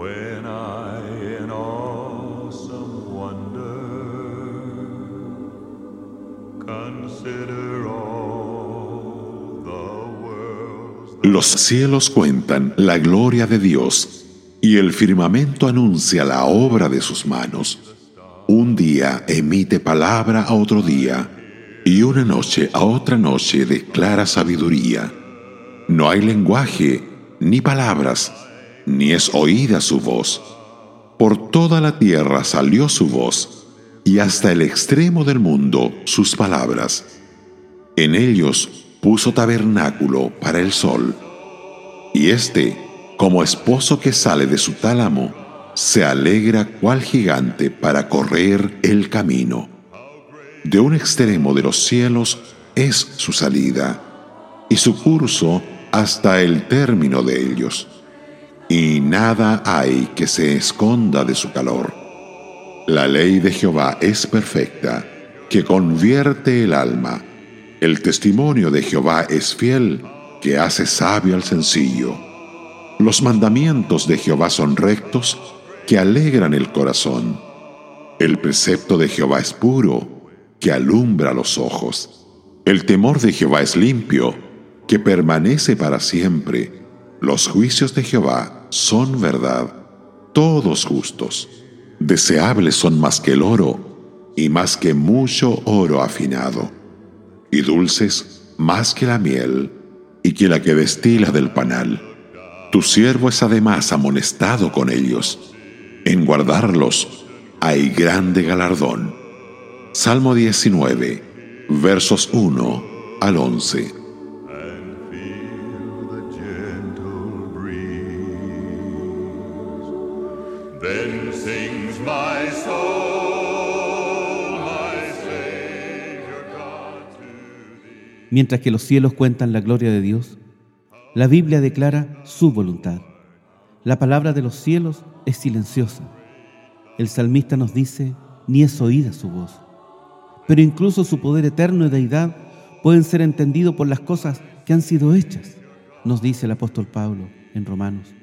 When Los cielos cuentan la gloria de Dios y el firmamento anuncia la obra de sus manos. Un día emite palabra a otro día y una noche a otra noche declara sabiduría. No hay lenguaje ni palabras ni es oída su voz. Por toda la tierra salió su voz, y hasta el extremo del mundo sus palabras. En ellos puso tabernáculo para el sol, y éste, como esposo que sale de su tálamo, se alegra cual gigante para correr el camino. De un extremo de los cielos es su salida, y su curso hasta el término de ellos, y nada hay que se esconda de su calor. La ley de Jehová es perfecta, que convierte el alma. El testimonio de Jehová es fiel, que hace sabio al sencillo. Los mandamientos de Jehová son rectos, que alegran el corazón. El precepto de Jehová es puro, que alumbra los ojos. El temor de Jehová es limpio, que permanece para siempre. Los juicios de Jehová son verdad, todos justos. Deseables son más que el oro, y más que mucho oro afinado, y dulces más que la miel, y que la que destila del panal. Tu siervo es además amonestado con ellos en guardarlos hay grande galardón. Salmo 19, versos 1 al 11. Mientras que los cielos cuentan la gloria de Dios, la Biblia declara su voluntad. La palabra de los cielos es silenciosa. El salmista nos dice, ni es oída su voz. Pero incluso su poder eterno y deidad pueden ser entendidos por las cosas que han sido hechas, nos dice el apóstol Pablo en Romanos.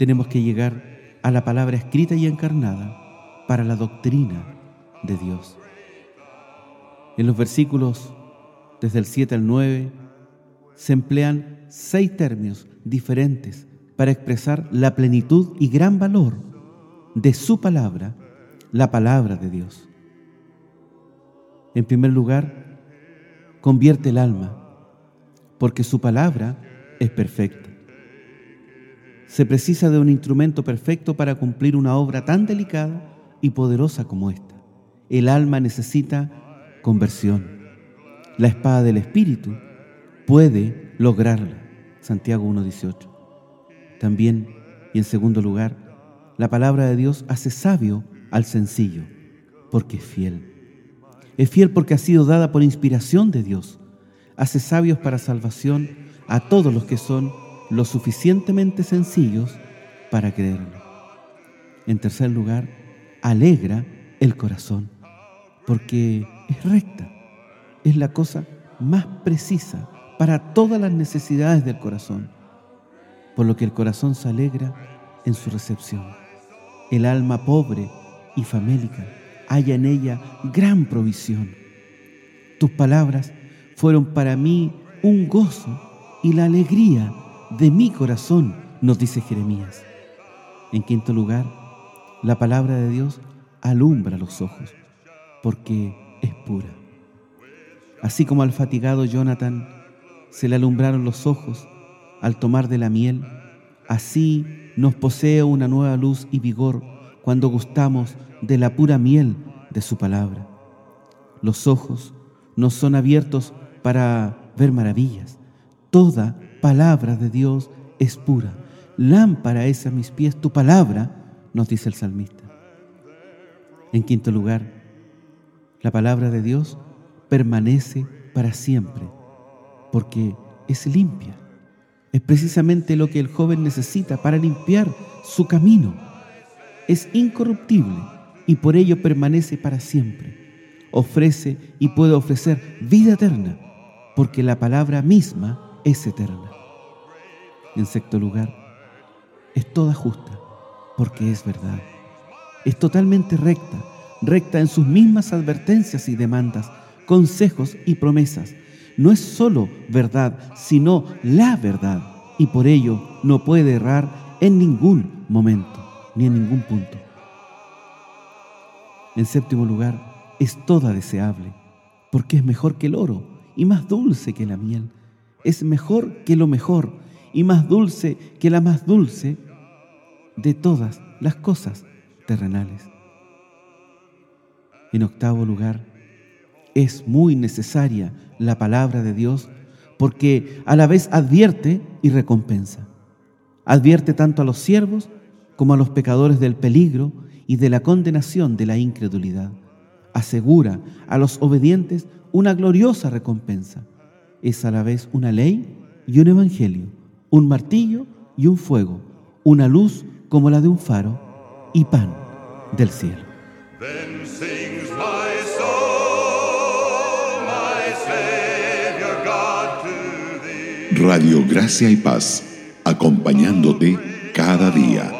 Tenemos que llegar a la palabra escrita y encarnada para la doctrina de Dios. En los versículos desde el 7 al 9 se emplean seis términos diferentes para expresar la plenitud y gran valor de su palabra, la palabra de Dios. En primer lugar, convierte el alma, porque su palabra es perfecta. Se precisa de un instrumento perfecto para cumplir una obra tan delicada y poderosa como esta. El alma necesita conversión. La espada del Espíritu puede lograrla. Santiago 1.18. También, y en segundo lugar, la palabra de Dios hace sabio al sencillo, porque es fiel. Es fiel porque ha sido dada por inspiración de Dios. Hace sabios para salvación a todos los que son lo suficientemente sencillos para creerlo. En tercer lugar, alegra el corazón, porque es recta, es la cosa más precisa para todas las necesidades del corazón por lo que el corazón se alegra en su recepción. El alma pobre y famélica halla en ella gran provisión. Tus palabras fueron para mí un gozo y la alegría de mi corazón, nos dice Jeremías. En quinto lugar, la palabra de Dios alumbra los ojos, porque es pura. Así como al fatigado Jonathan se le alumbraron los ojos al tomar de la miel, así nos posee una nueva luz y vigor cuando gustamos de la pura miel de su palabra. Los ojos nos son abiertos para ver maravillas. Toda palabra de Dios es pura. Lámpara es a mis pies tu palabra, nos dice el salmista. En quinto lugar, la palabra de Dios permanece para siempre, porque es limpia es precisamente lo que el joven necesita para limpiar su camino. Es incorruptible y por ello permanece para siempre. Ofrece y puede ofrecer vida eterna, porque la palabra misma es eterna. En sexto lugar, es toda justa, porque es verdad. Es totalmente recta, recta en sus mismas advertencias y demandas, consejos y promesas. No es solo verdad, sino la verdad. Y por ello no puede errar en ningún momento, ni en ningún punto. En séptimo lugar, es toda deseable, porque es mejor que el oro y más dulce que la miel. Es mejor que lo mejor y más dulce que la más dulce de todas las cosas terrenales. En octavo lugar, es muy necesaria la palabra de Dios porque a la vez advierte y recompensa. Advierte tanto a los siervos como a los pecadores del peligro y de la condenación de la incredulidad. Asegura a los obedientes una gloriosa recompensa. Es a la vez una ley y un evangelio, un martillo y un fuego, una luz como la de un faro y pan del cielo. Radio Gracia y Paz, acompañándote cada día.